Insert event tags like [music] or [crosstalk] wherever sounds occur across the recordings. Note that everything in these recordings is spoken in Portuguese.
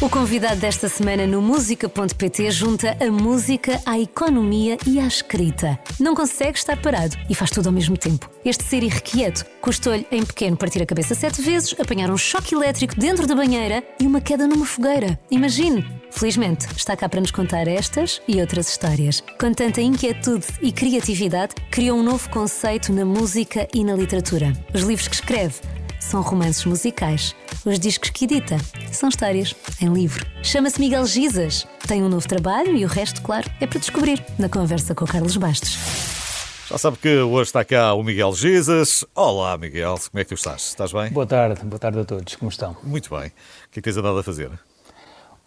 O convidado desta semana no música.pt junta a música à economia e à escrita. Não consegue estar parado e faz tudo ao mesmo tempo. Este ser irrequieto custou-lhe em pequeno partir a cabeça sete vezes, apanhar um choque elétrico dentro da banheira e uma queda numa fogueira. Imagine! Felizmente, está cá para nos contar estas e outras histórias. Com tanta inquietude e criatividade, criou um novo conceito na música e na literatura. Os livros que escreve são romances musicais. Os discos que edita são histórias em livro. Chama-se Miguel Gizas. Tem um novo trabalho e o resto, claro, é para descobrir na conversa com o Carlos Bastos. Já sabe que hoje está cá o Miguel Gizas. Olá, Miguel, como é que tu estás? Estás bem? Boa tarde, boa tarde a todos, como estão? Muito bem. O que é que tens andado a fazer?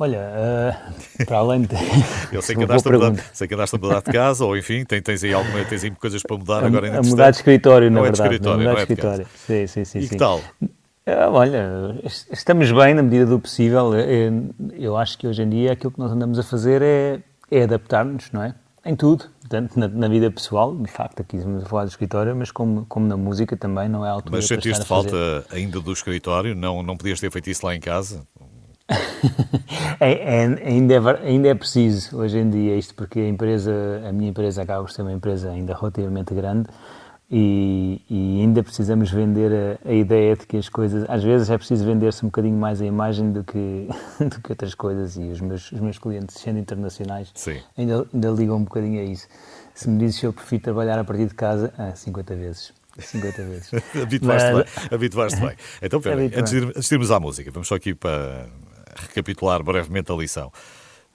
Olha, uh, para além de. [laughs] Eu sei que, andaste a mudar, sei que andaste a mudar de casa, ou enfim, tens, tens, aí alguma, tens aí coisas para mudar a, agora ainda A mudar de escritório, na não verdade. É de escritório, mudar não de é de escritório. Sim, sim, sim. E sim. que tal? Uh, olha, estamos bem na medida do possível. Eu, eu acho que hoje em dia aquilo que nós andamos a fazer é, é adaptar-nos, não é? Em tudo, tanto na, na, vida pessoal, de facto, aqui estamos a falar do escritório, mas como, como na música também não é a altura Mas sentiste falta ainda do escritório? Não, não podias ter feito isso lá em casa? [laughs] é, é, ainda, é, ainda é preciso hoje em dia isto, porque a empresa, a minha empresa acaba por ser uma empresa ainda relativamente grande e, e ainda precisamos vender a, a, ideia de que as coisas, às vezes é preciso vender-se um bocadinho mais a imagem do que, [laughs] do que outras coisas e os meus, os meus clientes, sendo internacionais, ainda, ainda ligam um bocadinho a isso. Se me dizes se eu prefiro trabalhar a partir de casa, ah, 50 vezes. 50 vezes. [laughs] Habituaste bem. Habituaste bem. Então, pera, antes, de, antes de irmos à música, vamos só aqui para recapitular brevemente a lição.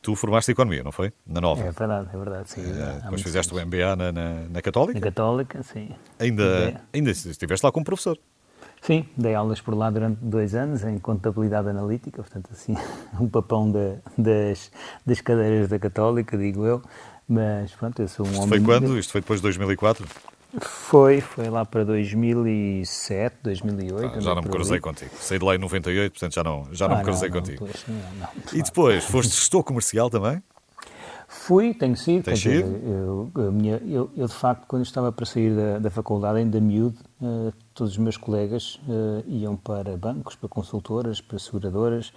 Tu formaste Economia, não foi? Na Nova. É verdade, é verdade, sim. Uh, depois fizeste anos. o MBA na, na, na, Católica? Na Católica, sim. Ainda, ainda estiveste lá como professor? Sim, dei aulas por lá durante dois anos em contabilidade analítica, portanto, assim, [laughs] um papão da, das, das cadeiras da Católica, digo eu. Mas pronto, eu sou um Isto homem. foi quando? Isto foi depois de 2004? Foi, foi lá para 2007, 2008. Ah, já não me cruzei contigo. Saí de lá em 98, portanto já não, já não ah, me cruzei não, contigo. Não, e depois, foste gestor comercial também? Fui, tenho sido. Tens dizer, eu, eu, minha, eu, eu, de facto, quando estava para sair da, da faculdade, ainda miúdo, uh, todos os meus colegas uh, iam para bancos, para consultoras, para seguradoras,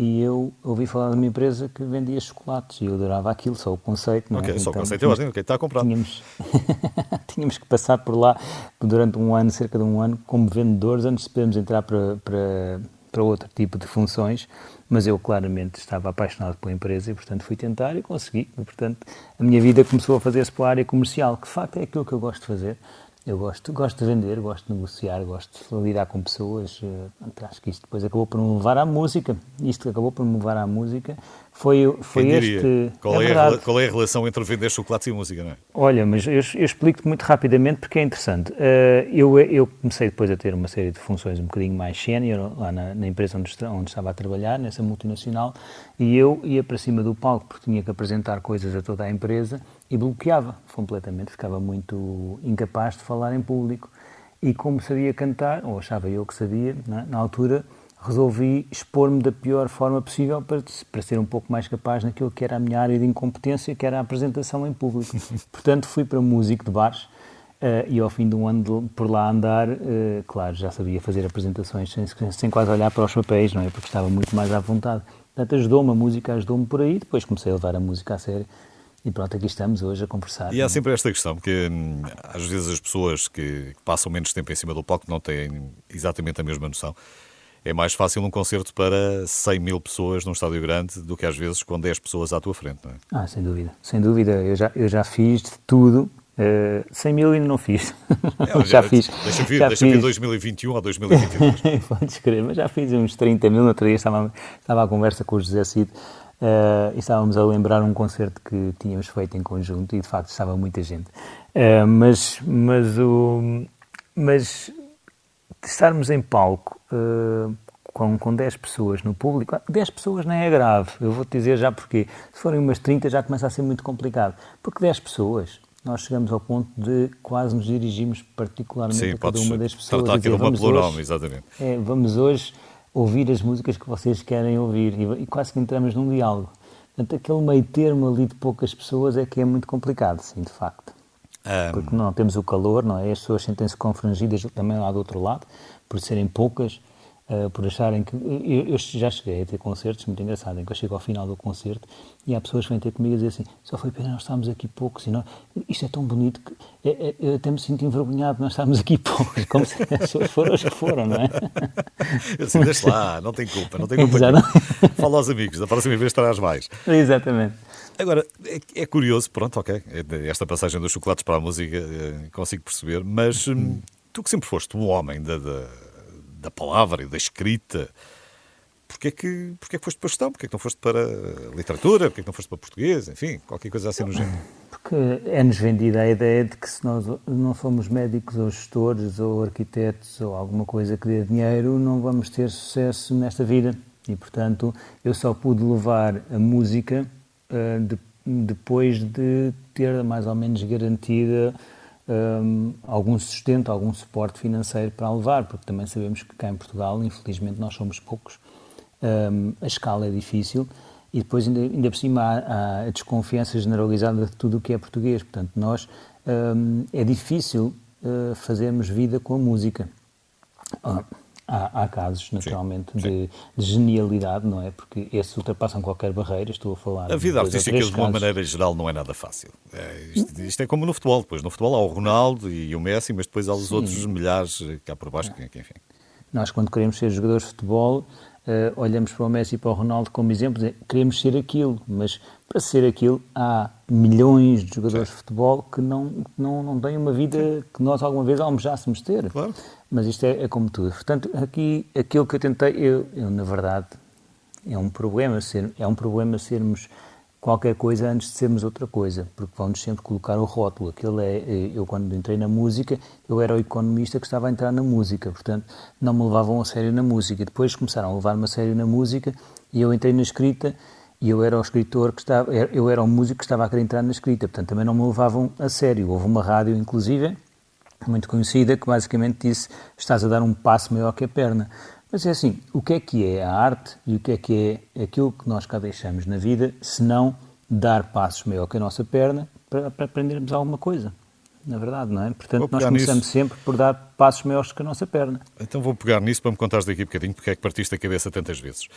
e eu ouvi falar de uma empresa que vendia chocolates e eu adorava aquilo, só o conceito. Não ok, é? só então, o conceito é ótimo, ok, está a comprar. Tínhamos, [laughs] tínhamos que passar por lá durante um ano, cerca de um ano, como vendedores, antes de podermos entrar para, para, para outro tipo de funções, mas eu claramente estava apaixonado pela empresa e, portanto, fui tentar e consegui. E, portanto, a minha vida começou a fazer-se para a área comercial, que de facto é aquilo que eu gosto de fazer. Eu gosto, gosto de vender, gosto de negociar, gosto de lidar com pessoas. Acho que isto depois acabou por me levar à música. Isto acabou por me levar à música. Foi, foi este. Qual é, é, a, qual é a relação entre vender chocolates e música, não é? Olha, mas eu, eu explico-te muito rapidamente porque é interessante. Uh, eu, eu comecei depois a ter uma série de funções um bocadinho mais sénior lá na, na, empresa onde, onde estava a trabalhar, nessa multinacional, e eu ia para cima do palco porque tinha que apresentar coisas a toda a empresa e bloqueava completamente, ficava muito incapaz de falar em público. E como sabia cantar, ou achava eu que sabia, na, na altura, resolvi expor-me da pior forma possível para, para ser um pouco mais capaz naquilo que era a minha área de incompetência, que era a apresentação em público. [laughs] Portanto, fui para músico de bares uh, e ao fim de um ano de, por lá andar, uh, claro, já sabia fazer apresentações sem, sem quase olhar para os papéis, não é? Porque estava muito mais à vontade. Portanto, ajudou-me, a música ajudou-me por aí, depois comecei a levar a música a sério. E pronto, aqui estamos hoje a conversar. E há sempre esta questão, porque hum, às vezes as pessoas que passam menos tempo em cima do palco não têm exatamente a mesma noção. É mais fácil um concerto para 100 mil pessoas num estádio grande do que às vezes com 10 pessoas à tua frente, não é? Ah, sem dúvida, sem dúvida. Eu já, eu já fiz de tudo. Uh, 100 mil ainda não fiz. É, já, [laughs] já fiz. Deixa vir, já deixa fiz. vir 2021 ou 2022. Podes crer, mas já fiz uns 30 mil. No outro dia estava, estava à conversa com o José Cid uh, e estávamos a lembrar um concerto que tínhamos feito em conjunto e de facto estava muita gente. Uh, mas, mas, o, mas estarmos em palco uh, com, com 10 pessoas no público, 10 pessoas não é grave, eu vou-te dizer já porquê. Se forem umas 30 já começa a ser muito complicado, porque 10 pessoas, nós chegamos ao ponto de quase nos dirigimos particularmente Sim, a cada uma das pessoas. Tratar aqui de uma plural, exatamente. É, vamos hoje ouvir as músicas que vocês querem ouvir e, e quase que entramos num diálogo. Portanto, aquele meio termo ali de poucas pessoas é que é muito complicado, sim, de facto. Um... Porque não temos o calor, não é? As pessoas sentem-se confrangidas também lá do outro lado, por serem poucas. uh, por acharem que. Eu, eu, já cheguei a ter concertos muito engraçado, em que eu chego ao final do concerto e há pessoas que vêm ter comigo e dizem assim: só foi pena nós estarmos aqui poucos, e nós, isto é tão bonito que é, é, eu até me sinto envergonhado nós estarmos aqui poucos, como se as pessoas foram as que foram, não é? [laughs] Eu deixa lá, não tem culpa, não tem culpa. [laughs] Fala aos amigos, da próxima vez estarás mais. Exatamente. Agora, é, é, curioso, pronto, ok, é esta passagem dos chocolates para a música eh, consigo perceber, mas hum, tu que sempre foste um homem da, da, da palavra e da escrita, porquê é que, porquê é que foste para a gestão? Porquê é que não foste para literatura? Porquê é que não foste para português? Enfim, qualquer coisa assim no género. Porque é-nos vendida a ideia de que se nós não somos médicos ou gestores ou arquitetos ou alguma coisa que dê dinheiro, não vamos ter sucesso nesta vida. E, portanto, eu só pude levar a música uh, de, depois de ter mais ou menos garantida um, algum sustento, algum suporte financeiro para levar, porque também sabemos que cá em Portugal, infelizmente, nós somos poucos, um, a escala é difícil e depois, ainda, ainda por cima, há, há, a desconfiança generalizada de tudo o que é português. Portanto, nós um, é difícil uh, fazermos vida com a música. Uh, Há, há casos, naturalmente, sim, sim. De, de, genialidade, não é? Porque esses ultrapassam qualquer barreira. Estou a falar. A vida artística, de uma maneira geral, não é nada fácil. É, isto, isto, é como no futebol. Depois, no futebol há o Ronaldo e o Messi, mas depois há os sim. outros milhares cá por baixo, que, enfim. Nós, quando queremos ser jogadores de futebol, uh, olhamos para o Messi e para o Ronaldo como exemplo, queremos ser aquilo, mas para ser aquilo há milhões de jogadores de futebol que não, não, não têm uma vida que nós alguma vez almejássemos ter. Claro. Mas isto é, é, como tudo. Portanto, aqui, aquilo que eu tentei, eu, eu na verdade, é um problema ser, é um problema sermos qualquer coisa antes de sermos outra coisa, porque vão-nos sempre colocar o rótulo. Aquilo é, eu quando entrei na música, eu era o economista que estava a entrar na música, portanto, não me levavam a sério na música. Depois começaram a levar-me a sério na música e eu entrei na escrita e eu era o escritor que estava, eu era o músico que estava a querer entrar na escrita, portanto, também não me levavam a sério. Houve uma rádio, inclusive, muito conhecida, que basicamente disse: estás a dar um passo maior que a perna. Mas é assim, o que é que é a arte e o que é que é aquilo que nós cá deixamos na vida, se não dar passos maior que a nossa perna para, para aprendermos alguma coisa? Na verdade, não é? Portanto, nós começamos nisso. sempre por dar passos maiores que a nossa perna. Então vou pegar nisso para me contares daqui um bocadinho porque é que partiste a cabeça tantas vezes.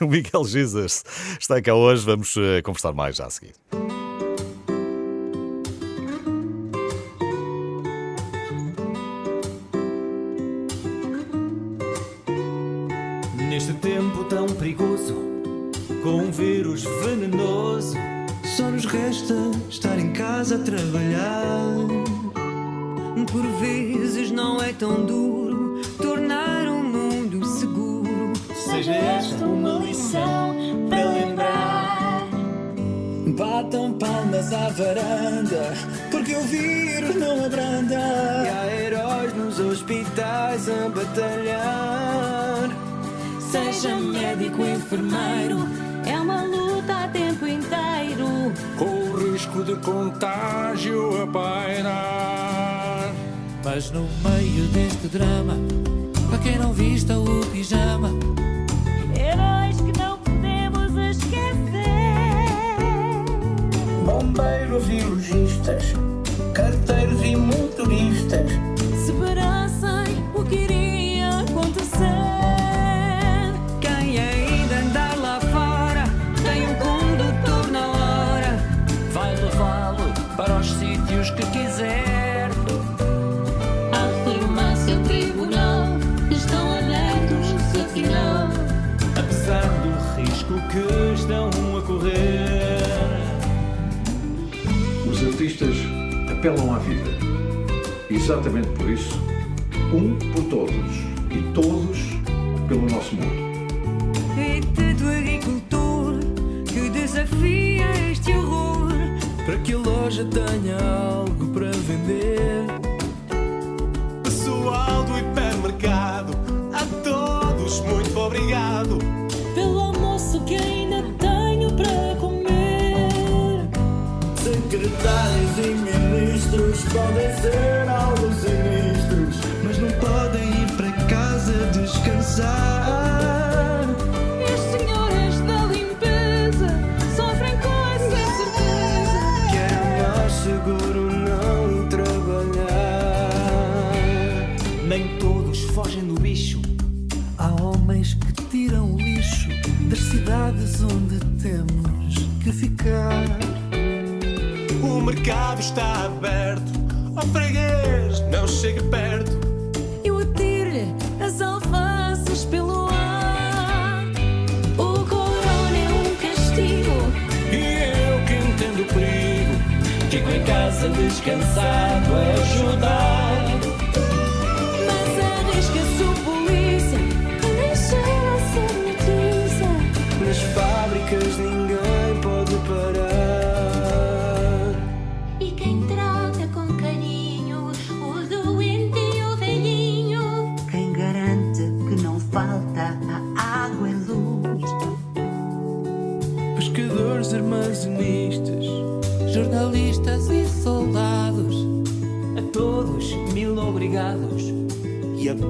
O [laughs] Miguel Jesus está cá hoje, vamos uh, conversar mais já a seguir. A trabalhar. Por vezes não é tão duro tornar o um mundo seguro. Seja esta uma lição para lembrar. Batam palmas à varanda, porque o vírus não abranda. E há heróis nos hospitais a batalhar. Seja médico, enfermeiro, é uma luta a tempo inteiro. Com risco de contágio a pairar. Mas no meio deste drama, para quem não vista o pijama, heróis que não podemos esquecer. Bombeiros e lojistas, carteiros e motoristas, apelam à vida. Exatamente por isso, um por todos e todos pelo nosso mundo. É do agricultor que desafia este horror para que a loja tenha mercado está aberto, ó freguês, não chegue perto. Eu atiro-lhe as alfaces pelo ar. O corona é um castigo. E eu que entendo o perigo, fico em casa descansado a ajudar.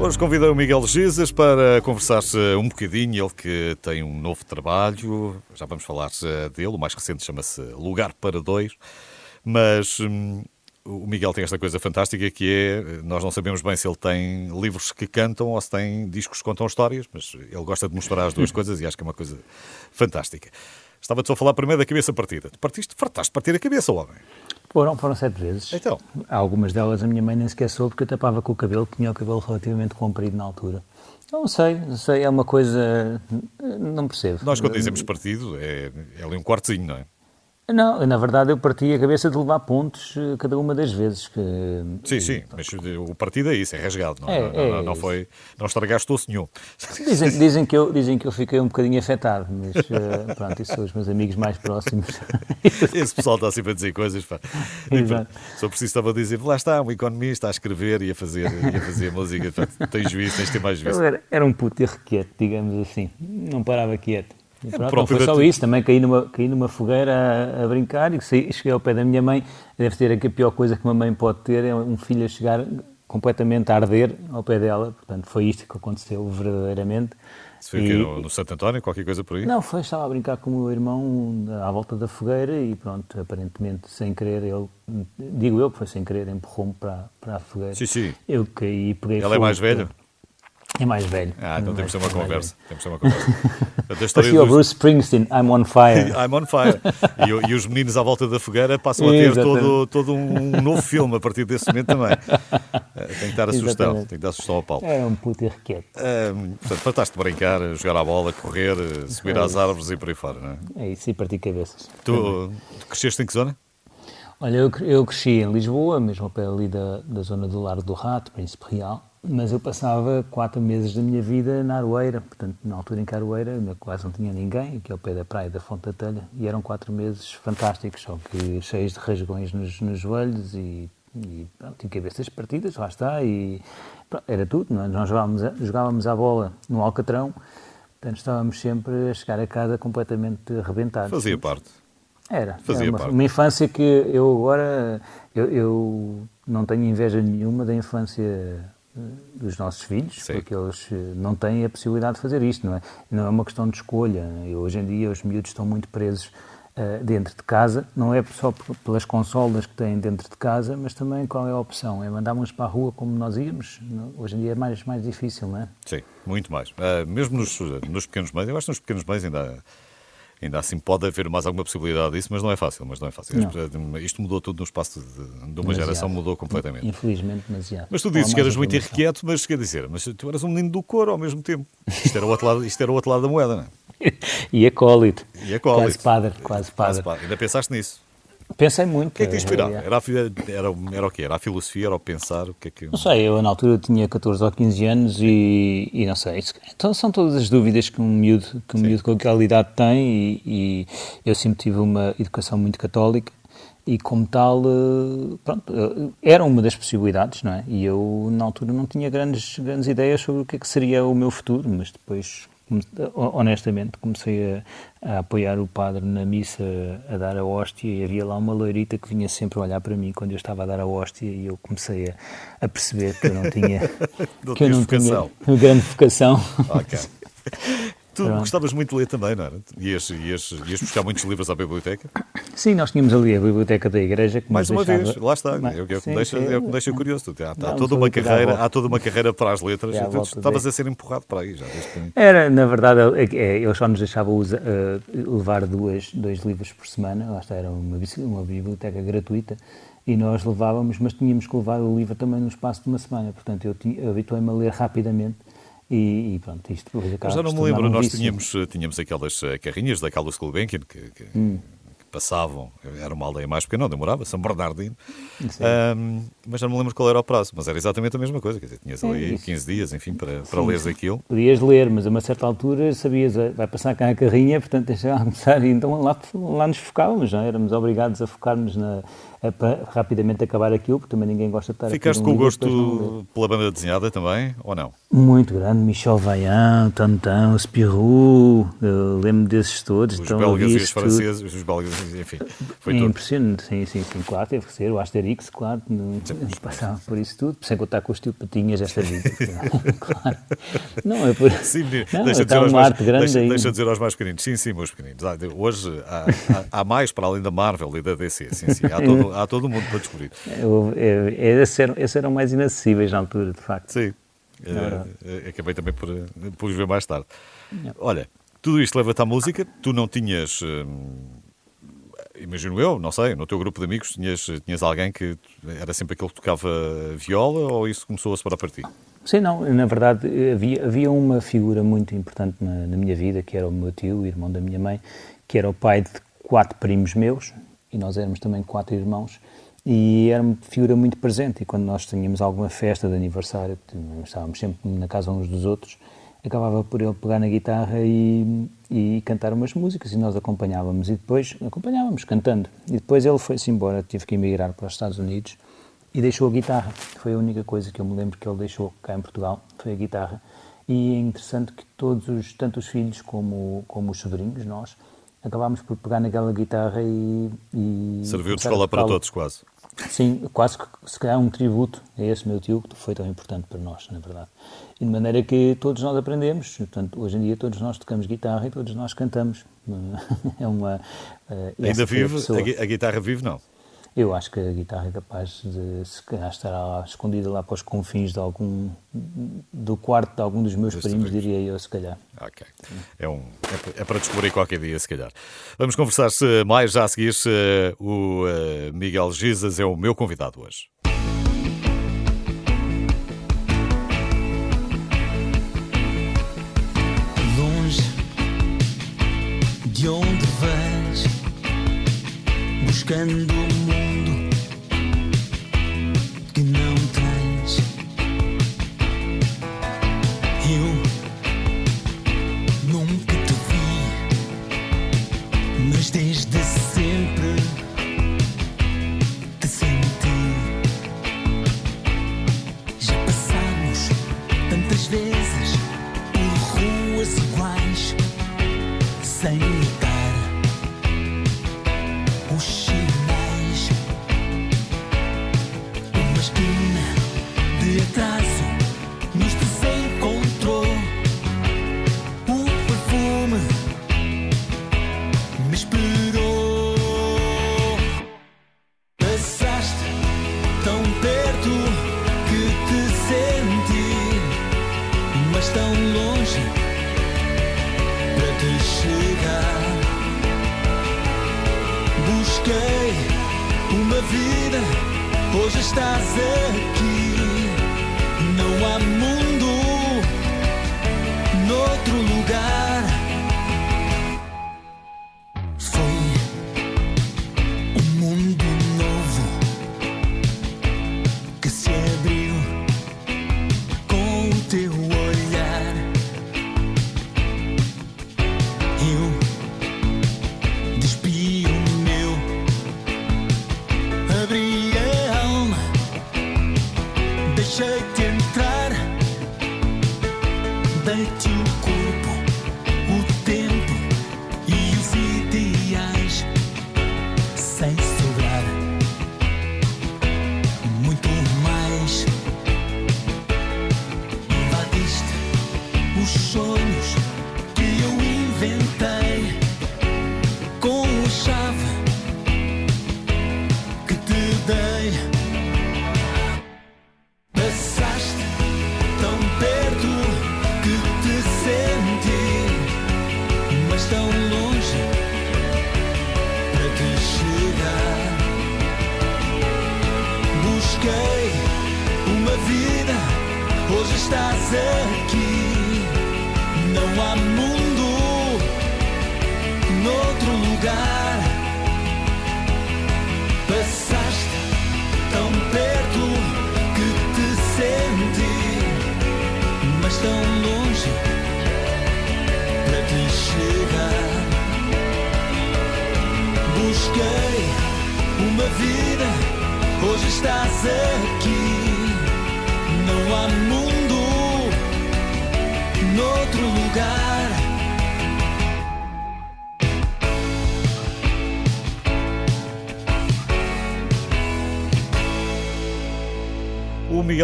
Hoje convidei o Miguel Gisas para conversar um bocadinho. Ele que tem um novo trabalho, já vamos falar eh, dele. O mais recente chama-se Lugar para Dois. Mas hum, o Miguel tem esta coisa fantástica que é: nós não sabemos bem se ele tem livros que cantam ou se tem discos que contam histórias, mas ele gosta de mostrar as duas [laughs] coisas e acho que é uma coisa fantástica. Estava-te só a falar primeiro da cabeça partida. Partiste, fartaste de partir a cabeça, homem. Foram, foram sete vezes. Então? Algumas delas a minha mãe nem sequer soube porque eu tapava com o cabelo, tinha o cabelo relativamente comprido na altura. Não sei, não sei, é uma coisa. Não percebo. Nós, quando dizemos partido, é, é ali um quartezinho, não é? Não, na verdade eu parti a cabeça de levar pontos eh, cada uma das vezes. Que... Sim, sim, mas o partido é isso, é rasgado, não, É, não, é não, não isso. foi, não estragaste osso nenhum. Dizem, [laughs] dizem, que eu, dizem que eu fiquei um bocadinho afetado, mas eh, pronto, isso são os meus amigos mais próximos. [laughs] Esse pessoal está sempre a dizer coisas, pá. Exato. Só preciso estava a dizer, lá está, um economista a escrever e a fazer, e a fazer música, pá, tens juízo, tens de ter mais juízo. era, era um puto irrequieto, digamos assim. Não parava quieto. E pronto, não foi só isso, também caí numa, caí numa fogueira a, a brincar e saí- cheguei ao pé da minha mãe. Deve ter a pior coisa que uma mãe pode ter, é um filho a chegar completamente a arder ao pé dela. Portanto, foi isto que aconteceu verdadeiramente. Se foi E-? No, no Santo António, qualquer coisa por aí? Não, foi, estava a brincar com o meu irmão à volta da fogueira e pronto, aparentemente sem querer, ele, digo eu que foi sem querer, empurrou-me para, para a fogueira. Sim, sim. Eu caí e peguei Ele é fogo. mais velho? É mais velho. Ah, então É temos de ter uma conversa. Temos ter uma conversa. Parecia o Bruce Springsteen, I'm on fire. [laughs] I'm on fire. E, e os meninos à volta da fogueira passam a ter Exatamente. todo, todo um novo filme a partir desse momento também. [laughs] Eh, Tem que dar a sugestão, tem que dar a sugestão ao Paulo. Era um puto irrequieto. Ahm, portanto, fantástico brincar, jogar à bola, correr, eh, subir às árvores e por aí fora, não é? É isso, e parti cabeças. Tu, tu cresceste em que zona? Olha, eu, eu cresci em Lisboa, mesmo ao pé ali da, da zona do Largo do Rato, Príncipe Real, mas eu passava quatro meses da minha vida na Aroeira, portanto, na altura em que a Aroeira ainda quase não tinha ninguém, aqui ao pé da praia da Fonte da Telha, e eram quatro meses fantásticos, só que cheios de rasgões nos, nos joelhos e, e pronto, e cabeças partidas, lá está, e pronto, era tudo, é? nós jogávamos, a- jogávamos à bola no Alcatrão, portanto estávamos sempre a chegar a casa completamente arrebentados. Fazia parte. Era. Fazia era uma, parte. uma infância que eu agora eu, eu não tenho inveja nenhuma da infância dos nossos filhos, Sim. porque eles eh, não têm a possibilidade de fazer isto, não é? Não é uma questão de escolha. Eu, hoje em dia os miúdos estão muito presos eh, dentro de casa, não é só pelas consolas que têm dentro de casa, mas também qual é a opção? É mandar-nos para a rua como nós íamos? Hoje em dia é mais, mais difícil, não é? Sim, muito mais. Ah, mesmo nos, nos pequenos meios, eu acho que nos pequenos meios ainda, ainda assim pode haver mais alguma possibilidade disso, mas não é fácil. Mas não é fácil. Não. Isto mudou tudo no espaço de, de uma Demasiado. geração, mudou completamente. Infelizmente, demasiado. Mas tu dizes que eras muito irrequieto, mas quer dizer, mas tu eras um menino do coro ao mesmo tempo. Isto era o outro lado, isto era o outro lado da moeda, não é? [laughs] e acólito. E acólito. Quase padre, quase padre. Quase pá. Ainda pensaste nisso? Pensei muito. O que é que te inspirava? Era, a, era, era o quê? Era a filosofia? Era o pensar? O que é que... Não sei, eu na altura tinha 14 ou 15 anos e, e não sei. isso- Então são todas as dúvidas que um miúdo, que um miúdo com aquela idade tem e, e eu sempre tive uma educação muito católica e como tal, eh, pronto, eh, era uma das possibilidades, não é? E eu na altura não tinha grandes, grandes ideias sobre o que é que seria o meu futuro, mas depois honestamente, comecei a, a apoiar o padre na missa a dar a hóstia e havia lá uma loirita que vinha sempre a olhar para mim quando eu estava a dar a hóstia e eu comecei a, a perceber que eu não tinha, [laughs] Não que eu não tinha grande vocação. Ok. [laughs] Tu Pronto. gostavas muito de ler também, não era? Ias, ias, ias buscar muitos livros à biblioteca? Sim, nós tínhamos ali a biblioteca da igreja que Mais uma deixava- vez, lá está. Mais- É o que é sim, me deixa, é o que me deixa curioso. Há, há toda uma carreira, há toda uma carreira para as letras. Tu volta estavas a ser empurrado para aí já. Era, na verdade, é- é, ele só nos deixava usa- eh, levar duas, dois livros por semana, lá está, era uma, uma biblioteca gratuita, e nós levávamos, mas tínhamos que levar o livro também no espaço de uma semana, portanto eu habituei-me a ler rapidamente, e, e pronto, isto acaba Mas já não me lembro, um nós tínhamos, eh, tínhamos aquelas eh, carrinhas da Carlos Gulbenkian que, que- Hum. que passavam, era uma aldeia mais pequena, não demorava, São Bernardino. Ahm, mas já não me lembro qual era o prazo, mas era exatamente a mesma coisa, quer dizer, tinhas É ali isso. 15 dias, enfim, para, para leres aquilo. Podias ler, mas a uma certa altura sabias, eh, vai passar cá a carrinha, portanto deixa lá [laughs] começar, e então lá, lá nos focávamos, já éramos obrigados a focar-nos na, a, para rapidamente acabar aquilo, porque também ninguém gosta de estar Ficaste com um o gosto pela banda desenhada também, ou não? Muito grande, Michel Vaillant, Tantan, Spirou, lembro desses todos. Os belgas e os franceses, os belgas, enfim, foi É impressionante, sim, sim, sim, claro, teve que ser, o Asterix, claro, no, passava por isso tudo, sem contar com os tio Patinhas esta vida, claro. Não, é por... Sim, não, deixa, está dizer uma mais, arte grande deixa, deixa dizer aos mais pequeninos. Sim, sim, meus pequeninos. Há- Hoje há, há- há mais para além da Marvel e da DC. Sim, sim. Há todo, há todo mundo para descobrir. Esses, eram, esses eram mais inacessíveis na altura, de facto. Sim. eh, acabei também por, eh, por os ver mais tarde. Olha, tudo isto leva-te à música. Tu não tinhas. hum, imagino eu, não sei, no teu grupo de amigos tinhas, tinhas alguém que era sempre aquele que tocava viola ou isso começou a separar para ti? Sim, não, na verdade havia, havia uma figura muito importante na, na minha vida, que era o meu tio, o irmão da minha mãe, que era o pai de quatro primos meus, e nós éramos também quatro irmãos, e era uma figura muito presente, e quando nós tínhamos alguma festa de aniversário, estávamos sempre na casa uns dos outros, acabava por ele pegar na guitarra e, e cantar umas músicas, e nós acompanhávamos, e depois acompanhávamos cantando, e depois ele foi-se embora, tive que emigrar para os Estados Unidos, e deixou a guitarra. Foi a única coisa que eu me lembro que ele deixou cá em Portugal, foi a guitarra. E é interessante que todos os, tanto os filhos como, como os sobrinhos, nós, acabámos por pegar naquela guitarra e... e Serviu de escola para todos, quase. Sim, quase que se calhar um tributo a esse meu tio que foi tão importante para nós, na verdade. E de maneira que todos nós aprendemos, portanto, hoje em dia todos nós tocamos guitarra e todos nós cantamos. [laughs] É uma... eh, essa Ainda vive? A, a guitarra vive, não? Eu acho que a guitarra é capaz de se calhar estar lá, escondida lá para os confins de algum do quarto de algum dos meus primos, diria eu, se calhar. Ok. É, um, é, pa- é para descobrir qualquer dia, se calhar. Vamos conversar -se mais já a seguir. -se, o eh, Miguel Gizas é o meu convidado hoje. longe de onde vais, buscando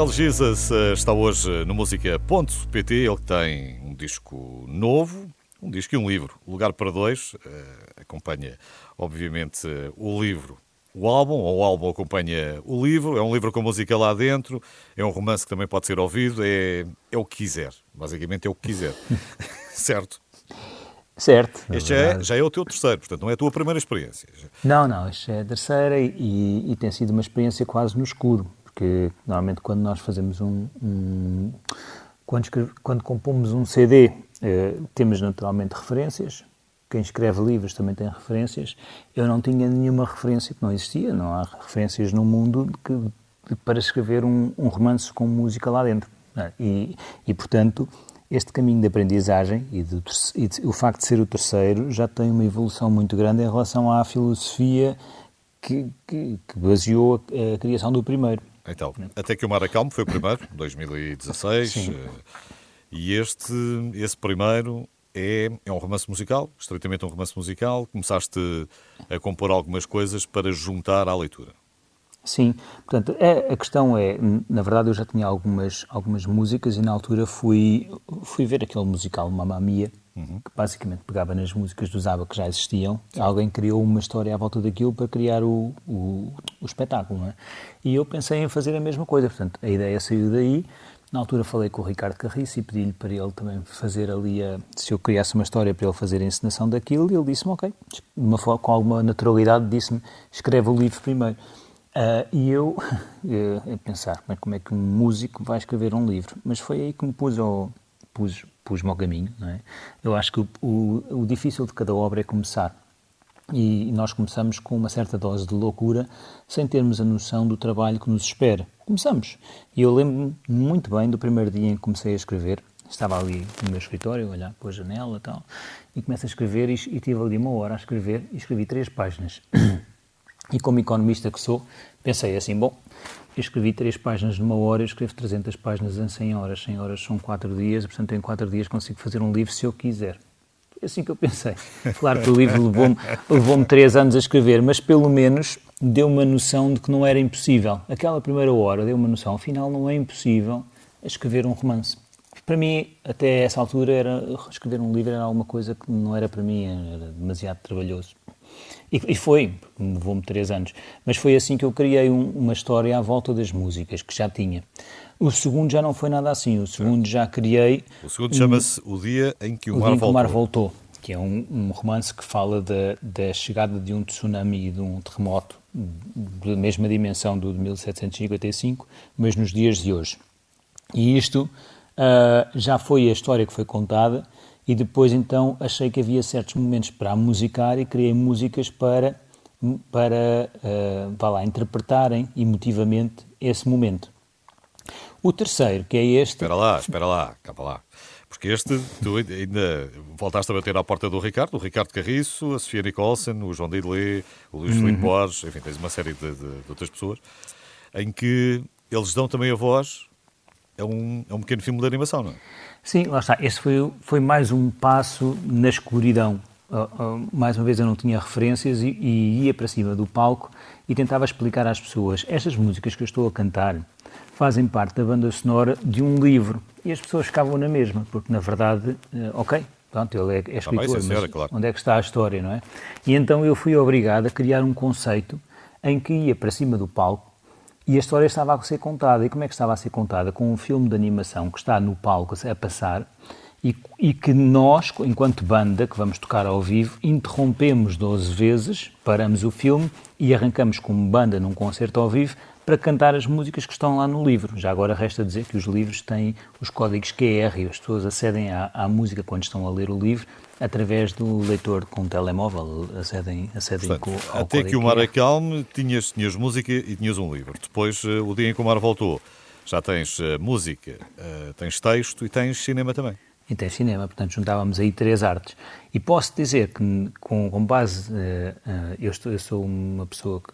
Miguel Jesus eh, está hoje no Música.pt. Ele tem um disco novo, um disco e um livro. Lugar para dois. eh, acompanha, obviamente, o livro, o álbum, ou o álbum acompanha o livro. É um livro com música lá dentro. É um romance que também pode ser ouvido. É, é o que quiser. Basicamente é o que quiser. [laughs] certo? Certo. Este já é, já é o teu terceiro, portanto não é a tua primeira experiência. Não, não, isto é a terceira e, e tem sido uma experiência quase no escuro, porque normalmente quando nós fazemos um. um- quando, quando compomos um CD, eh, temos naturalmente referências. Quem escreve livros também tem referências. Eu não tinha nenhuma referência, que não existia, não há referências no mundo que- para escrever um, um romance com música lá dentro. é? E, e, portanto, este caminho de aprendizagem e, e de- o facto de ser o terceiro já tem uma evolução muito grande em relação à filosofia que, que- que baseou a, a criação do primeiro. Então, Até que o Mar Acalme foi o primeiro, 2016. Sim. eh, E este, esse primeiro é, é um romance musical, estritamente um romance musical. Começaste a compor algumas coisas para juntar à leitura. Sim, portanto, é- a questão é, na verdade eu já tinha algumas, algumas músicas e na altura fui, fui ver aquele musical Mamma Mia, que basicamente pegava nas músicas do Zaba que já existiam. Alguém criou uma história à volta daquilo para criar o, o, o espetáculo, não é? E eu pensei em fazer a mesma coisa, portanto, a ideia saiu daí. Na altura falei com o Ricardo Carriço e pedi-lhe para ele também fazer ali, a, se eu criasse uma história para ele fazer a encenação daquilo, e ele disse-me, ok, uma com alguma naturalidade, disse-me, escreve o livro primeiro. Ah, e eu, [laughs] eh, a pensar, "Bem, como é que um músico vai escrever um livro? Mas foi aí que me pus ao, pus, pus-me ao caminho, é? Eu acho que o, o, difícil de cada obra é começar. E nós começamos com uma certa dose de loucura, sem termos a noção do trabalho que nos espera. Começamos. E eu lembro-me muito bem do primeiro dia em que comecei a escrever. Estava ali no meu escritório, olhar para a janela e tal, e começo a escrever e, e tive ali uma hora a escrever e escrevi três páginas. [coughs] E como economista que sou, pensei assim, bom, eu escrevi três páginas numa hora, eu escrevo 300 páginas em 100 horas. 100 horas são quatro dias, portanto em quatro dias consigo fazer um livro se eu quiser. Foi assim que eu pensei. Claro que o livro levou-me levou três anos a escrever, mas pelo menos deu uma noção de que não era impossível. Aquela primeira hora deu uma noção, afinal não é impossível escrever um romance. Para mim, até essa altura, era, escrever um livro era alguma coisa que não era para mim, era demasiado trabalhoso. E, e foi, levou-me três anos. Mas foi assim que eu criei um- uma história à volta das músicas, que já tinha. O segundo já não foi nada assim. O segundo já criei O segundo chama-se O Dia em que o, o Mar Dia em que o. Mar Voltou, que é um, um romance que fala da, da chegada de um tsunami e de um terremoto da mesma dimensão do de 1755, mas nos dias de hoje. E isto ah, já foi a história que foi contada e depois então achei que havia certos momentos para musicar e criei músicas para, para ah, vá lá, interpretarem emotivamente esse momento. O terceiro, que é este... Espera lá, espera lá, calma lá. Porque este, tu ainda voltaste a bater à porta do Ricardo, o Ricardo Carriço, a Sofia Nicholson, o João Didelé, o Luís Filipe Borges, enfim, tens uma série de, de- de outras pessoas, em que eles dão também a voz a um, a um pequeno filme de animação, não é? Sim, lá está. Esse foi, foi mais um passo na escuridão. Ah, ah, mais uma vez eu não tinha referências e, e ia para cima do palco e tentava explicar às pessoas estas músicas que eu estou a cantar fazem parte da banda sonora de um livro e as pessoas ficavam na mesma, porque na verdade, eh, ok, Pronto, ele é, é escritor, sim, senhora, mas claro. onde é que está a história, não é? E então eu fui obrigado a criar um conceito em que ia para cima do palco e a história estava a ser contada. E como é que estava a ser contada? Com um filme de animação que está no palco a passar e, e que nós, enquanto banda, que vamos tocar ao vivo, interrompemos 12 vezes, paramos o filme e arrancamos como banda num concerto ao vivo para cantar as músicas que estão lá no livro. Já agora resta dizer que os livros têm os códigos QR e as pessoas acedem à, à música quando estão a ler o livro através do leitor com telemóvel, acedem, acedem Portanto, ao até que o mar acalme, tinhas, tinhas música e tinhas um livro. Depois, eh, o dia em que o mar voltou, já tens eh, música, eh, tens texto e tens cinema também. e tem cinema, portanto juntávamos aí três artes. E posso dizer que com, com base, eu, estou- eu sou uma pessoa que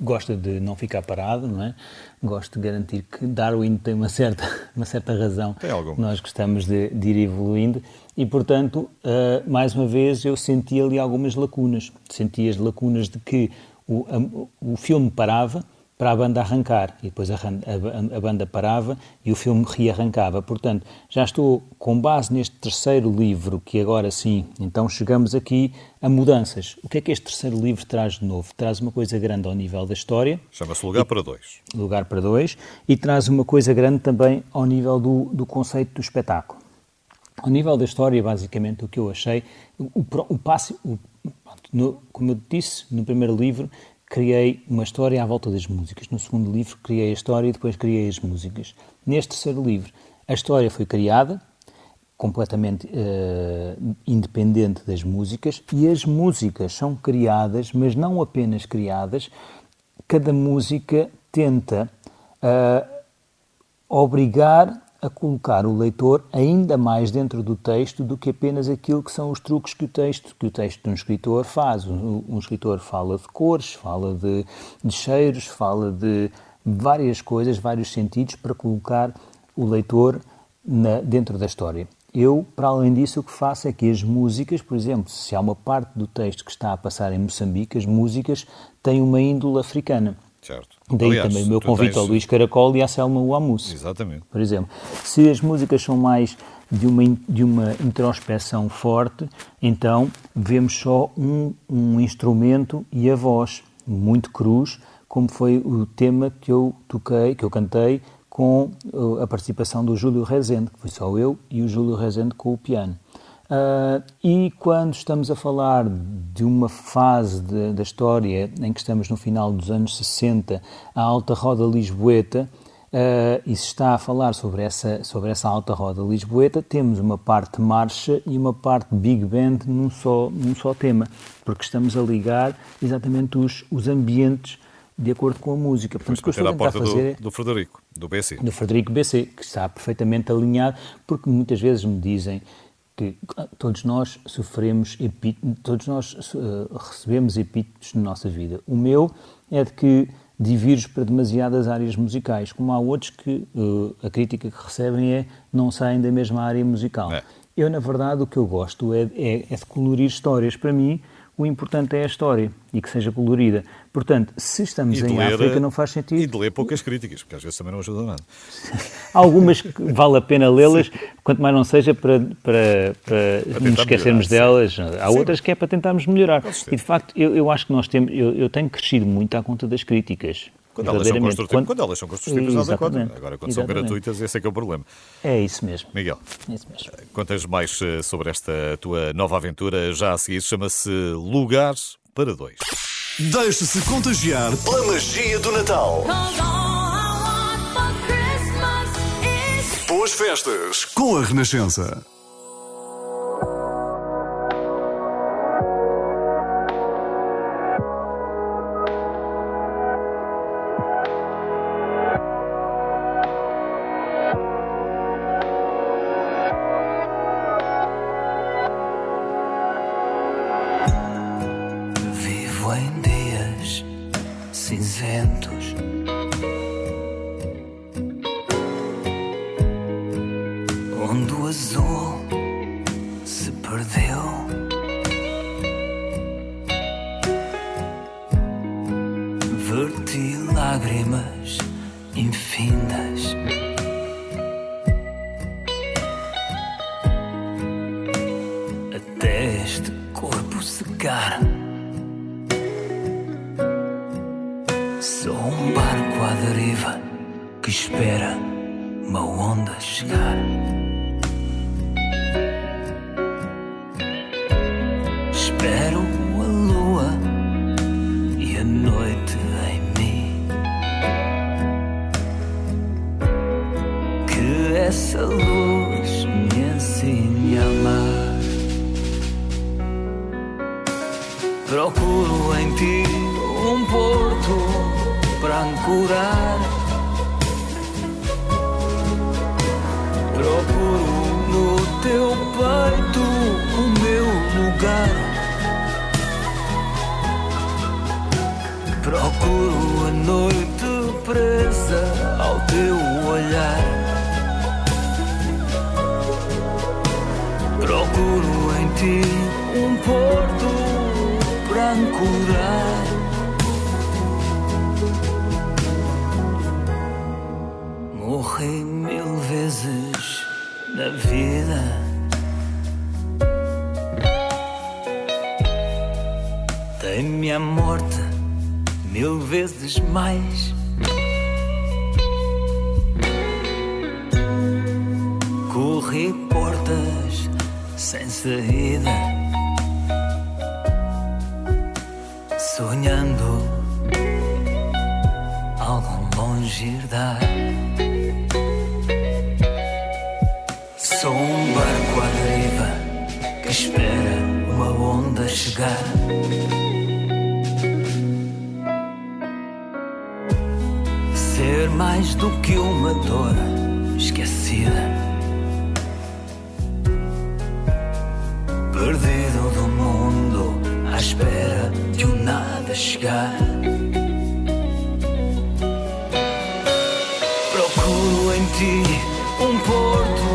gosta de não ficar parado, não é? Gosto de garantir que Darwin tem uma certa, [laughs] uma certa razão. Tem alguma. Nós gostamos de, de ir evoluindo e, portanto, eh, mais uma vez eu senti ali algumas lacunas. Senti as lacunas de que o, a- o filme parava para a banda arrancar e depois a, a- a banda parava e o filme rearrancava. Portanto, já estou com base neste terceiro livro, que agora sim, então chegamos aqui a mudanças. O que é que este terceiro livro traz de novo? Traz uma coisa grande ao nível da história, Chama-se Lugar para Dois. lugar para dois, e traz uma coisa grande também ao nível do, do conceito do espetáculo. Ao nível da história, basicamente, o que eu achei, o, pro- o passo, o- no- como eu disse no primeiro livro, criei uma história à volta das músicas. No segundo livro, criei a história e depois criei as músicas. Neste terceiro livro, a história foi criada, completamente eh, independente das músicas, e as músicas são criadas, mas não apenas criadas, cada música tenta ah, obrigar a colocar o leitor ainda mais dentro do texto do que apenas aquilo que são os truques que o texto que o texto de um escritor faz. Um, um escritor fala de cores, fala de, de cheiros, fala de várias coisas, vários sentidos para colocar o leitor na- dentro da história. Eu, para além disso, o que faço é que as músicas, por exemplo, se há uma parte do texto que está a passar em Moçambique, as músicas têm uma índole africana. Certo. Daí Aliás, também o meu convite tens- ao Luís Caracol e à Selma Uamus, Exatamente. por exemplo. Se as músicas são mais de uma, de uma introspeção forte, então vemos só um, um instrumento e a voz, muito cruz, como foi o tema que eu toquei, que eu cantei com uh, a participação do Júlio Rezende, que foi só eu e o Júlio Rezende com o piano. Ah, e quando estamos a falar de uma fase de- da história em que estamos no final dos anos 60, a Alta Roda Lisboeta, ah, e se está a falar sobre essa, sobre essa Alta Roda Lisboeta, temos uma parte marcha e uma parte big band num só, num só tema, porque estamos a ligar exatamente os, os ambientes de acordo com a música. Portanto, o que eu estou a porta fazer é do, do Frederico, do BC. do Frederico BC, que está perfeitamente alinhado, porque muitas vezes me dizem que todos nós sofremos, epi- todos nós eh, recebemos epítetos na nossa vida. O meu é de que divirjo para demasiadas áreas musicais, como há outros que eh, a crítica que recebem é não saem da mesma área musical. É. Eu, na verdade, o que eu gosto é, é, é de colorir histórias. Para mim, o importante é a história e que seja colorida. Portanto, se estamos em ler- África, não faz sentido. E de ler poucas críticas, porque às vezes também não ajuda nada. Há [laughs] algumas que vale a pena lê-las, quanto mais não seja para, para, para nos tentar esquecermos melhorar, delas. Há outras que é para tentarmos melhorar. E de facto, eu, eu acho que nós temos. Eu, eu tenho crescido muito à conta das críticas. Quando elas, são construtivas, quando... elas são construtivas, nada contra. Agora, quando são Exatamente. gratuitas, esse é que é o problema. É isso mesmo. Miguel, É isso mesmo. contas mais eh, sobre esta tua nova aventura já a seguir. Chama-se Lugar para Dois. Deixe-se contagiar pela magia do Natal. Boas festas com a Renascença. Uma onda chegar. Espero a lua e a noite em mim. Que essa luz me ensine a amar. Procuro em ti um porto para ancorar. Procuro a noite presa ao teu olhar. Procuro em ti um porto para ancorar. Morri mil vezes na vida. Tem-me a morte mil vezes mais. Corri portas sem saída, sonhando algo longe herdar. Sou um barco à deriva que espera uma onda chegar. Mais do que uma dor esquecida. Perdido do mundo à espera de um nada chegar. Procuro em ti um porto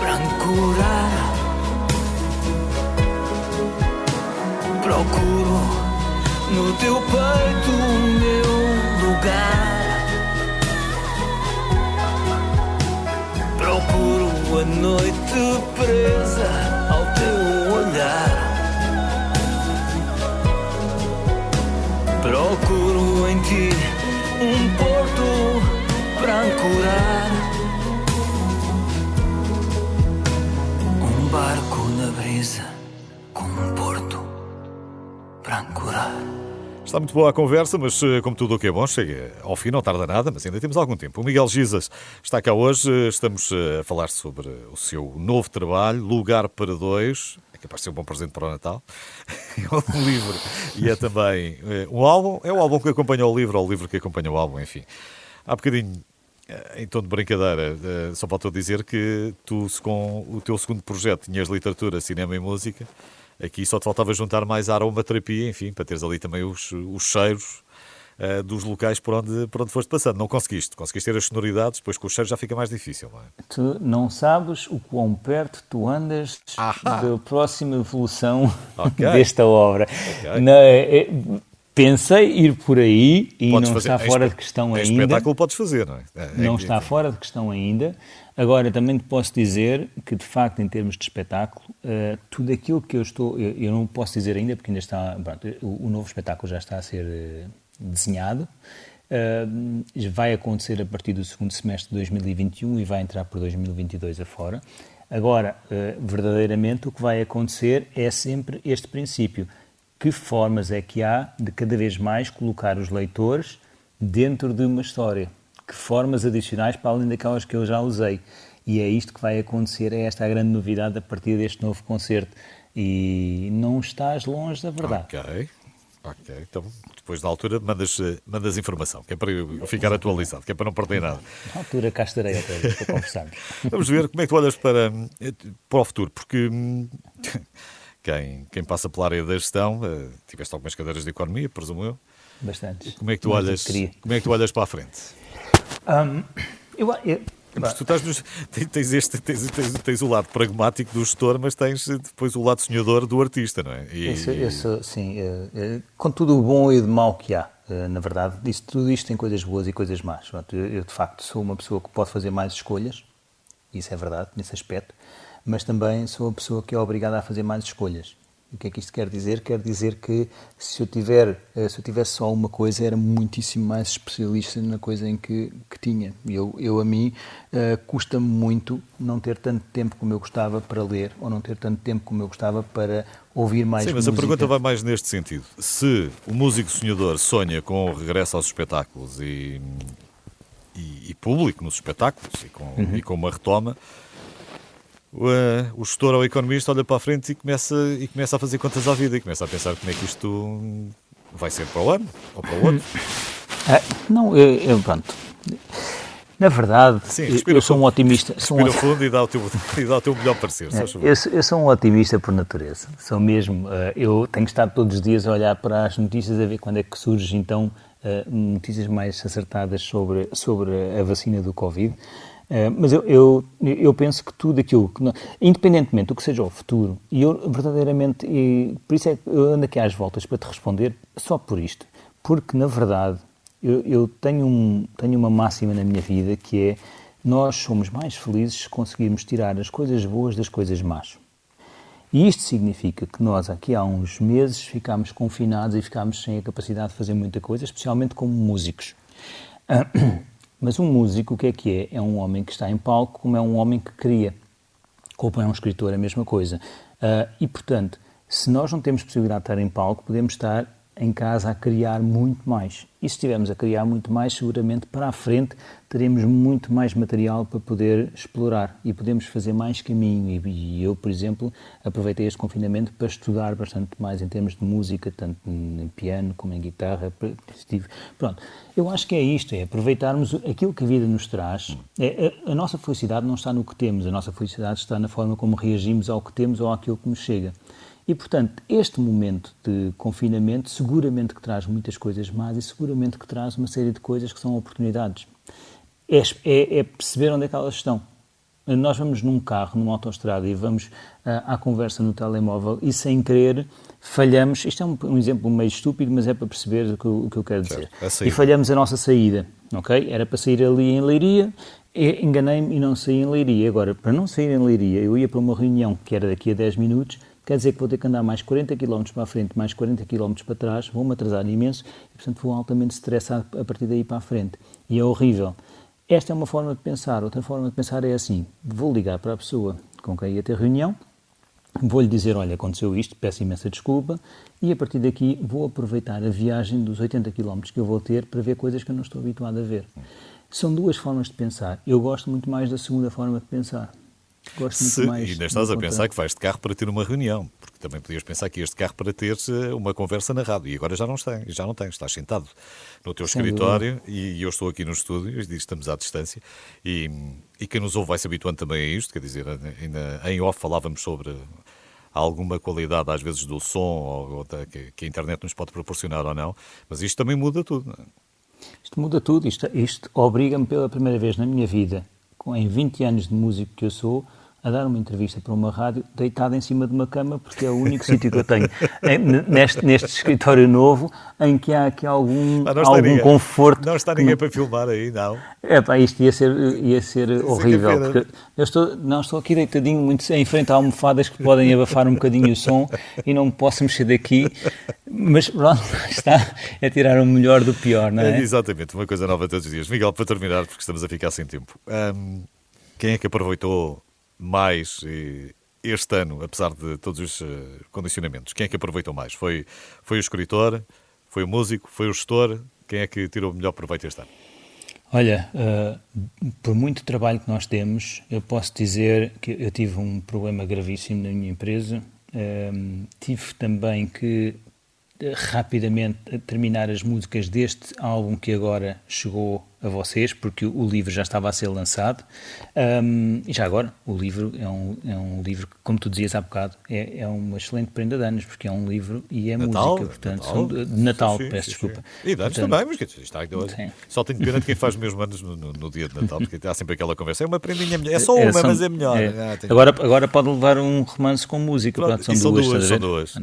para ancorar. Procuro no teu peito o meu lugar. A noite presa ao teu olhar. Procuro em ti um porto para ancorar. Está muito boa a conversa, mas eh, como tudo o que é bom, chega ao fim, não tarda nada, mas ainda temos algum tempo. O Miguel Gisas está cá hoje, eh, estamos eh, a falar sobre o seu novo trabalho, Lugar para Dois, é capaz de ser um bom presente para o Natal. [laughs] É um livro e é também um álbum, é o álbum que acompanha o livro, ou o livro que acompanha o álbum, enfim. Há bocadinho, em tom de brincadeira, só faltou dizer que tu, com o teu segundo projeto, tinhas literatura, cinema e música, aqui só te faltava juntar mais aromaterapia, enfim, para teres ali também os, os cheiros eh, dos locais por onde, por onde foste passando. Não conseguiste, conseguiste ter as sonoridades, depois com os cheiros já fica mais difícil, não é? Tu não sabes o quão perto tu andas da próxima evolução Ok. [laughs] desta obra. Ok. Não, é- é- pensei ir por aí e Podes não fazer- está em fora de questão em ainda. espetáculo podes fazer, não é? É- Não é- está fora de questão ainda. Agora, também te posso dizer que, de facto, em termos de espetáculo, eh, tudo aquilo que eu estou. Eu, eu não posso dizer ainda, porque ainda está. pronto, o, o novo espetáculo já está a ser eh, desenhado. Eh, vai acontecer a partir do segundo semestre de 2021 e vai entrar por 2022 afora. Agora, verdadeiramente, o que vai acontecer é sempre este princípio. Que formas é que há de cada vez mais colocar os leitores dentro de uma história? Que formas adicionais para além daquelas que eu já usei? E é isto que vai acontecer, é esta a grande novidade a partir deste novo concerto. E não estás longe da verdade. Ok, ok. Então, depois da altura, mandas, eh, mandas informação, que é para eu ficar atualizado, que é para não perder nada. Na altura cá estarei outra vez para conversarmos. [laughs] Vamos ver como é que tu olhas para, eh, para o futuro, porque hum, quem, quem passa pela área da gestão, eh, tiveste algumas cadeiras de economia, presumo eu. Bastantes. Como é que tu Mais do olhas? Como é que tu olhas para a frente? Hum, eu, eu, Mas tu estás nos- tens, este, tens, tens- tens o lado pragmático do gestor, mas tens eh, depois o lado sonhador do artista, não é? E- eu sou, sim, eh, eh, com tudo o bom e o mau que há, eh, na verdade, isto, tudo isto tem coisas boas e coisas más. Eu, eu, de facto, sou uma pessoa que pode fazer mais escolhas, isso é verdade, nesse aspecto, mas também sou a pessoa que é obrigada a fazer mais escolhas. O que é que isto quer dizer? Quer dizer que se eu tiver, eh, se eu tivesse só uma coisa, era muitíssimo mais especialista na coisa em que, que tinha. Eu, eu a mim uh, custa-me muito não ter tanto tempo como eu gostava para ler ou não ter tanto tempo como eu gostava para ouvir mais Sim, mas música. a pergunta vai mais neste sentido. Se o músico sonhador sonha com o regresso aos espetáculos e, e, e público nos espetáculos e com, Uhum. e com uma retoma, o, gestor ou o economista olha para a frente e começa, e começa a fazer contas à vida e começa a pensar como é que isto vai ser para o ano ou para o outro. [laughs] Ah, não, eu, eu- pronto. Na verdade, Sim, eu- sou um otimista. Sou um fundo e dá o teu, e dá o teu melhor parecer. É, eu, sou- eu sou um otimista por natureza. Sou mesmo. eh, eu tenho estado todos os dias a olhar para as notícias a ver quando é que surge então eh, notícias mais acertadas sobre, sobre a vacina do Covid. Eh, mas eu, eu, eu penso que tudo aquilo, que independentemente do que seja o futuro, e eu verdadeiramente, e por isso é que eu ando aqui às voltas para te responder só por isto, porque na verdade eu, eu tenho, um, tenho uma máxima na minha vida que é nós somos mais felizes se conseguirmos tirar as coisas boas das coisas más. E isto significa que nós, aqui há uns meses, ficámos confinados e ficámos sem a capacidade de fazer muita coisa, especialmente como músicos. Ah, Mas um músico, o que é que é? É um homem que está em palco, como é um homem que cria. Como é um escritor, é a mesma coisa. Ah, e, portanto, se nós não temos possibilidade de estar em palco, podemos estar em casa a criar muito mais. E se estivermos a criar muito mais, seguramente para a frente teremos muito mais material para poder explorar e podemos fazer mais caminho. E, eu, por exemplo, aproveitei este confinamento para estudar bastante mais em termos de música, tanto em piano como em guitarra. Estive, pronto, eu acho que é isto, é aproveitarmos aquilo que a vida nos traz. É, a, a nossa felicidade não está no que temos, a nossa felicidade está na forma como reagimos ao que temos ou àquilo que nos chega. E, portanto, este momento de confinamento seguramente que traz muitas coisas más e seguramente que traz uma série de coisas que são oportunidades. É, é, é perceber onde é que elas estão. Nós vamos num carro, numa autoestrada e vamos ah, à conversa no telemóvel e sem querer falhamos. Isto é um, um exemplo meio estúpido, mas é para perceber o que, eu- o que eu quero dizer. a E falhamos a nossa saída, ok? Era para sair ali em Leiria, enganei-me e não saí em Leiria. Agora, para não sair em Leiria, eu ia para uma reunião que era daqui a 10 minutos, quer dizer que vou ter que andar mais 40 km para a frente, mais 40 km para trás, vou-me atrasar imenso e, portanto, vou altamente estressado a partir daí para a frente. E é horrível. Esta é uma forma de pensar. Outra forma de pensar é assim: vou ligar para a pessoa com quem ia ter reunião, vou-lhe dizer: olha, aconteceu isto, peço imensa desculpa, e a partir daqui vou aproveitar a viagem dos 80 km que eu vou ter para ver coisas que eu não estou habituado a ver. São duas formas de pensar. Eu gosto muito mais da segunda forma de pensar. Gosto muito Se, mais. e ainda de estás a encontrar- pensar que vais de carro para ter uma reunião, porque também podias pensar que este carro para ter eh, uma conversa na rádio, e agora já não está, já não tens, estás sentado no teu Sem escritório e eu estou aqui no estúdio, estamos à distância, e, e quem nos ouve vai se habituando também a isto, quer dizer, ainda em off falávamos sobre alguma qualidade às vezes do som ou, ou da- que, que a internet nos pode proporcionar ou não, mas isto também muda tudo. é? Isto muda tudo. Isto, isto obriga-me pela primeira vez na minha vida, em 20 anos de músico que eu sou, a dar uma entrevista para uma rádio deitado em cima de uma cama, porque é o único [laughs] sítio que eu tenho neste, neste escritório novo em que há aqui algum, Ah, algum ninguém. conforto. Não está ninguém não- para filmar aí, não. É pá, isto ia ser, ia ser horrível. pena. Porque eu estou, não, estou aqui deitadinho muito em frente a almofadas que podem abafar um bocadinho o som e não posso mexer daqui. Mas pronto, [laughs] está é tirar o melhor do pior, não é? É, exatamente, uma coisa nova todos os dias. Miguel, para terminar, porque estamos a ficar sem tempo, hum, quem é que aproveitou mais este ano, apesar de todos os eh, condicionamentos? Quem é que aproveitou mais? Foi, foi o escritor? Foi o músico? Foi o gestor? Quem é que tirou o melhor proveito este ano? Olha, uh, por muito trabalho que nós temos, eu posso dizer que eu tive um problema gravíssimo na minha empresa. Um, tive também que eh, rapidamente terminar as músicas deste álbum que agora chegou a vocês, porque o livro já estava a ser lançado. Um, e já agora, o livro é um, é um livro que, como tu dizias há bocado, é, é uma excelente prenda de anos, porque é um livro e é Natal, música, portanto, Natal. são de, Natal, Sim, peço sim, desculpa. sim. E de anos Portanto, também, mas está, só tenho pena de quem faz mesmo anos no, no- no dia de Natal, porque há sempre aquela conversa. É uma prendinha melhor, é só uma, são- mas é melhor. é. Ah, Agora, agora pode levar um romance com música, Pronto, pronto, são, duas, duas, são duas.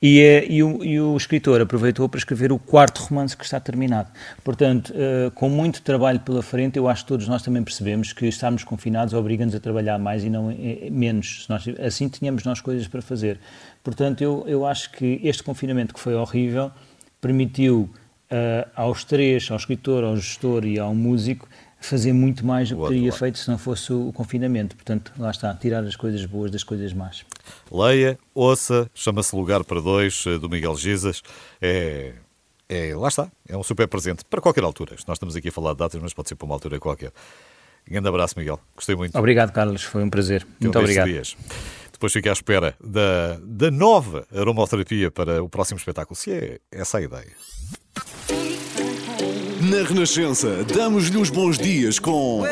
E, eh, e o, e o escritor aproveitou para escrever o quarto romance que está terminado. Portanto, eh, com muito muito trabalho pela frente. Eu acho que todos nós também percebemos que estarmos confinados obriga-nos a trabalhar mais e não eh, menos. Nós, assim tínhamos nós coisas para fazer. Portanto, eu, eu acho que este confinamento que foi horrível permitiu uh, aos três, ao escritor, ao gestor e ao músico, fazer muito mais do que teria feito se não fosse o confinamento. Portanto, lá está, tirar as coisas boas das coisas más. Leia, ouça, chama-se Lugar para Dois, do Miguel Gizas. É é, lá está, é um super presente para qualquer altura. Nós estamos aqui a falar de datas, mas pode ser para uma altura qualquer. Grande abraço, Miguel. Gostei muito. Obrigado, Carlos. Foi um prazer. Muito obrigado. Dias. Depois fiquei à espera da, da nova aromaterapia para o próximo espetáculo, se é essa a ideia. Na Renascença, damos-lhe os bons dias com.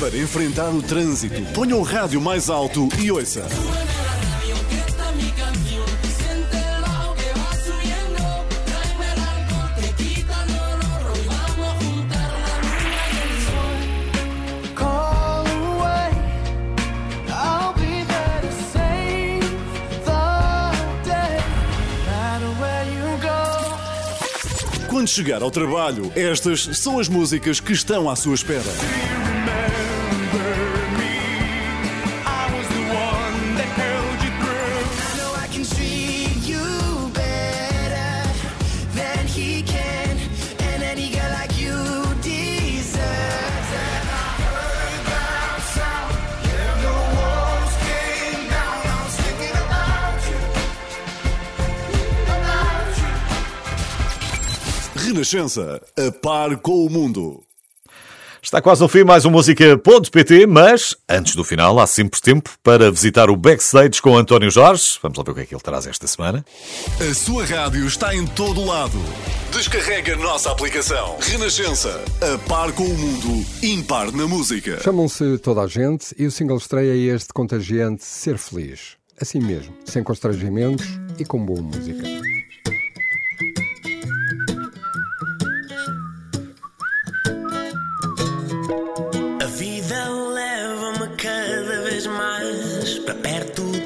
Para enfrentar o trânsito, ponha o rádio mais alto e ouça. Quando chegar ao trabalho, estas são as músicas que estão à sua espera. Renascença, a par com o mundo. Está quase no fim mais um música.pt, mas antes do final há sempre tempo para visitar o backstage com António Jorge. Vamos lá ver o que é que ele traz esta semana. A sua rádio está em todo lado. Descarrega a nossa aplicação. Renascença, a par com o mundo, impar na música. Chamam-se toda a gente e o single estreia é este contagiante Ser Feliz. Assim mesmo, sem constrangimentos e com boa música. A vida leva-me cada vez mais para perto